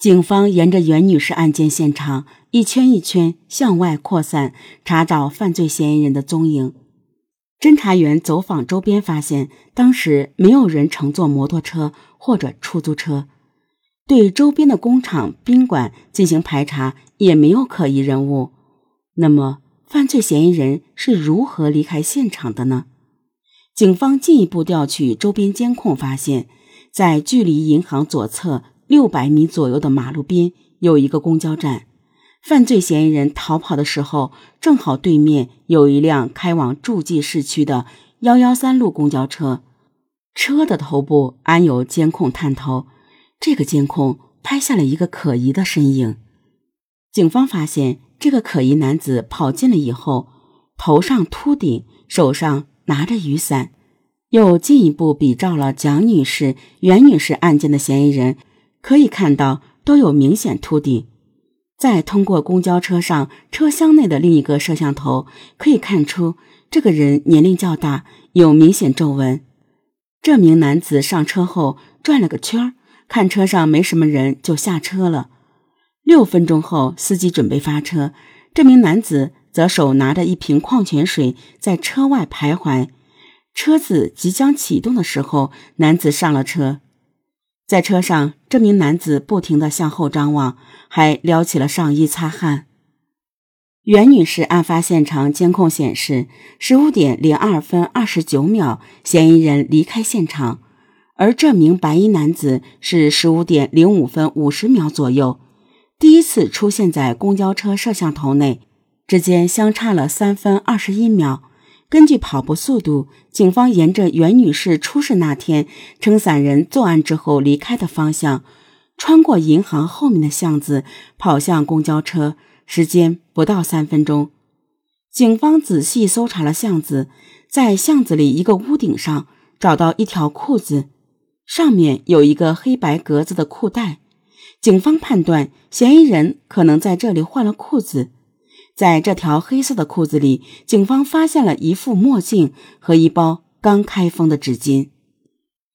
警方沿着袁女士案件现场一圈一圈向外扩散，查找犯罪嫌疑人的踪影。侦查员走访周边，发现当时没有人乘坐摩托车或者出租车。对周边的工厂、宾馆进行排查，也没有可疑人物。那么，犯罪嫌疑人是如何离开现场的呢？警方进一步调取周边监控，发现，在距离银行左侧六百米左右的马路边有一个公交站。犯罪嫌疑人逃跑的时候，正好对面有一辆开往诸暨市区的幺幺三路公交车，车的头部安有监控探头。这个监控拍下了一个可疑的身影。警方发现，这个可疑男子跑近了以后，头上秃顶，手上拿着雨伞。又进一步比照了蒋女士、袁女士案件的嫌疑人，可以看到都有明显秃顶。再通过公交车上车厢内的另一个摄像头，可以看出这个人年龄较大，有明显皱纹。这名男子上车后转了个圈儿，看车上没什么人，就下车了。六分钟后，司机准备发车，这名男子则手拿着一瓶矿泉水在车外徘徊。车子即将启动的时候，男子上了车。在车上，这名男子不停地向后张望，还撩起了上衣擦汗。袁女士案发现场监控显示，十五点零二分二十九秒，嫌疑人离开现场，而这名白衣男子是十五点零五分五十秒左右第一次出现在公交车摄像头内，之间相差了三分二十一秒。根据跑步速度，警方沿着袁女士出事那天撑伞人作案之后离开的方向，穿过银行后面的巷子，跑向公交车，时间不到三分钟。警方仔细搜查了巷子，在巷子里一个屋顶上找到一条裤子，上面有一个黑白格子的裤带。警方判断嫌疑人可能在这里换了裤子。在这条黑色的裤子里，警方发现了一副墨镜和一包刚开封的纸巾。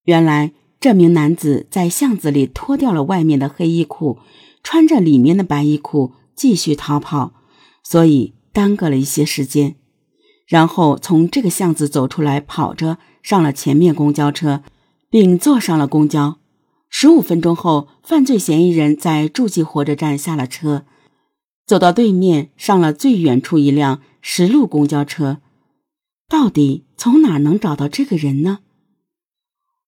原来，这名男子在巷子里脱掉了外面的黑衣裤，穿着里面的白衣裤继续逃跑，所以耽搁了一些时间。然后从这个巷子走出来，跑着上了前面公交车，并坐上了公交。十五分钟后，犯罪嫌疑人在诸暨火车站下了车。走到对面，上了最远处一辆十路公交车。到底从哪能找到这个人呢？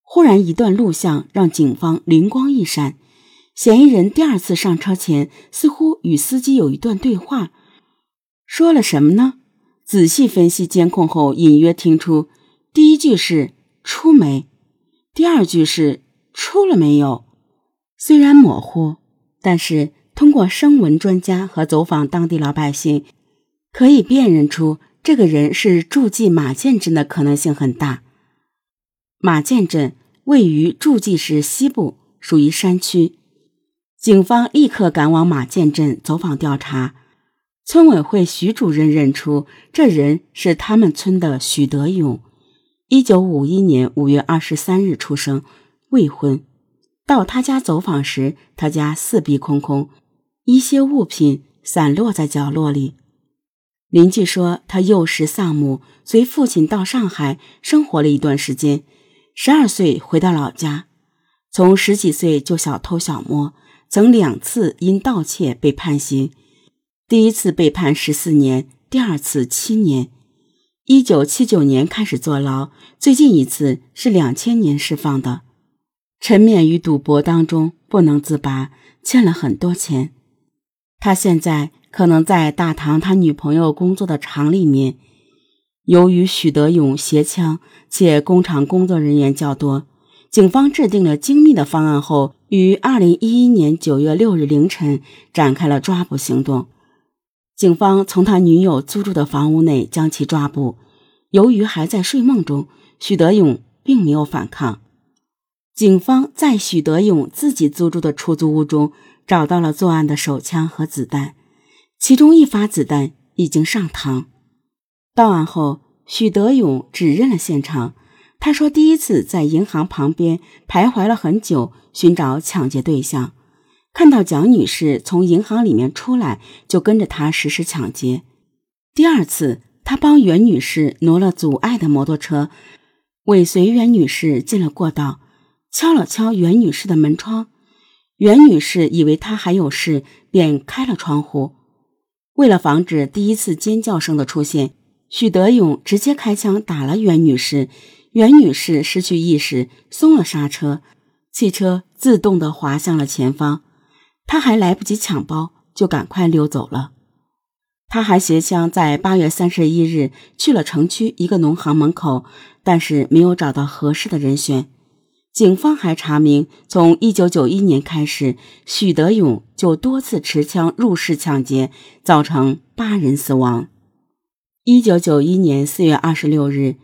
忽然，一段录像让警方灵光一闪：嫌疑人第二次上车前，似乎与司机有一段对话，说了什么呢？仔细分析监控后，隐约听出第一句是“出没”，第二句是“出了没有”。虽然模糊，但是。通过声纹专家和走访当地老百姓，可以辨认出这个人是诸暨马建镇的可能性很大。马建镇位于诸暨市西部，属于山区。警方立刻赶往马建镇走访调查。村委会徐主任认出这人是他们村的许德勇，一九五一年五月二十三日出生，未婚。到他家走访时，他家四壁空空。一些物品散落在角落里。邻居说，他幼时丧母，随父亲到上海生活了一段时间。十二岁回到老家，从十几岁就小偷小摸，曾两次因盗窃被判刑。第一次被判十四年，第二次七年。一九七九年开始坐牢，最近一次是两千年释放的。沉湎于赌博当中不能自拔，欠了很多钱。他现在可能在大唐他女朋友工作的厂里面。由于许德勇携枪，且工厂工作人员较多，警方制定了精密的方案后，于二零一一年九月六日凌晨展开了抓捕行动。警方从他女友租住的房屋内将其抓捕。由于还在睡梦中，许德勇并没有反抗。警方在许德勇自己租住的出租屋中。找到了作案的手枪和子弹，其中一发子弹已经上膛。到案后，许德勇指认了现场。他说，第一次在银行旁边徘徊了很久，寻找抢劫对象，看到蒋女士从银行里面出来，就跟着她实施抢劫。第二次，他帮袁女士挪了阻碍的摩托车，尾随袁女士进了过道，敲了敲袁女士的门窗。袁女士以为他还有事，便开了窗户。为了防止第一次尖叫声的出现，许德勇直接开枪打了袁女士。袁女士失去意识，松了刹车，汽车自动地滑向了前方。他还来不及抢包，就赶快溜走了。他还携枪在八月三十一日去了城区一个农行门口，但是没有找到合适的人选。警方还查明，从一九九一年开始，许德勇就多次持枪入室抢劫，造成八人死亡。一九九一年四月二十六日，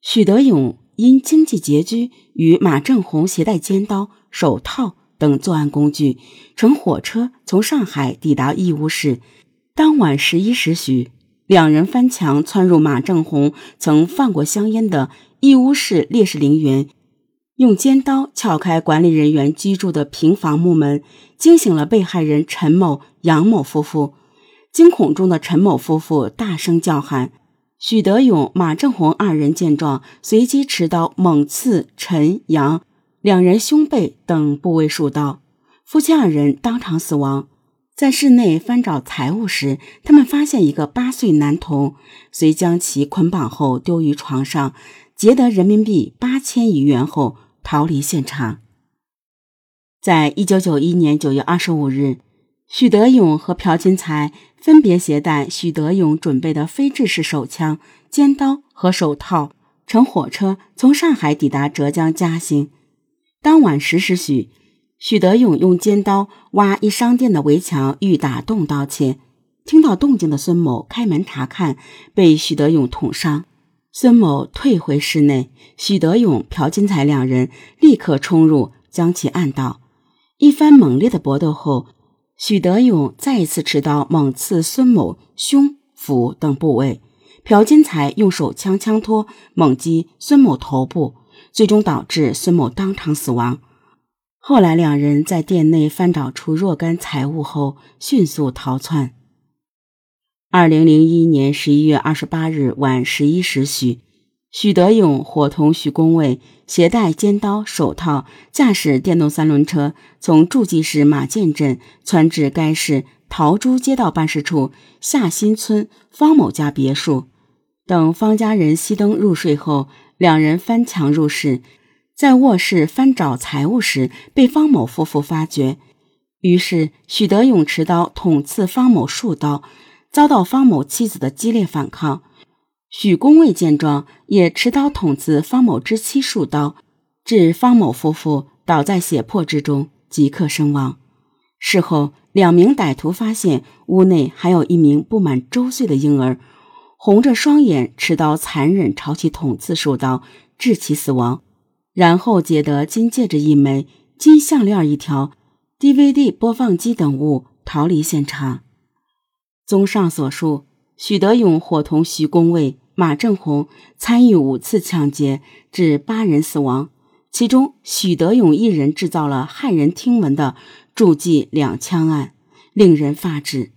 许德勇因经济拮据，与马正红携带尖刀、手套等作案工具，乘火车从上海抵达义乌市。当晚十一时许，两人翻墙窜入马正红曾放过香烟的义乌市烈士陵园，用尖刀撬开管理人员居住的平房木门，惊醒了被害人陈某、杨某夫妇。惊恐中的陈某夫妇大声叫喊，许德勇、马正红二人见状，随即持刀猛刺陈、杨两人胸背等部位数刀，夫妻二人当场死亡。在室内翻找财物时，他们发现一个八岁男童，遂将其捆绑后丢于床上，劫得人民币八千余元后逃离现场。在一九九一年九月二十五日，许德勇和朴金才分别携带许德勇准备的非制式手枪、尖刀和手套，乘火车从上海抵达浙江嘉兴。当晚十时许。许德勇用尖刀挖一商店的围墙，欲打洞盗窃。听到动静的孙某开门查看，被许德勇捅伤。孙某退回室内，许德勇、朴金才两人立刻冲入，将其按倒。一番猛烈的搏斗后，许德勇再一次持刀猛刺孙某胸、腹等部位，朴金才用手枪枪托猛击孙某头部，最终导致孙某当场死亡。后来，两人在店内翻找出若干财物后，迅速逃窜。二零零一年十一月二十八日晚十一时许，许德勇伙同许公卫携带尖刀、手套，驾驶电动三轮车，从诸暨市马涧镇窜至该市桃珠街道办事处下新村方某家别墅。等方家人熄灯入睡后，两人翻墙入室。在卧室翻找财物时，被方某夫妇发觉，于是许德勇持刀捅刺方某数刀，遭到方某妻子的激烈反抗。许公卫见状，也持刀捅刺方某之妻数刀，致方某夫妇倒在血泊之中，即刻身亡。事后，两名歹徒发现屋内还有一名不满周岁的婴儿，红着双眼，持刀残忍朝其捅刺数刀，致其死亡。然后劫得金戒指一枚、金项链一条、DVD 播放机等物，逃离现场。综上所述，许德勇伙同徐公卫、马正红参与五次抢劫，致八人死亡。其中，许德勇一人制造了骇人听闻的“诸暨两枪案”，令人发指。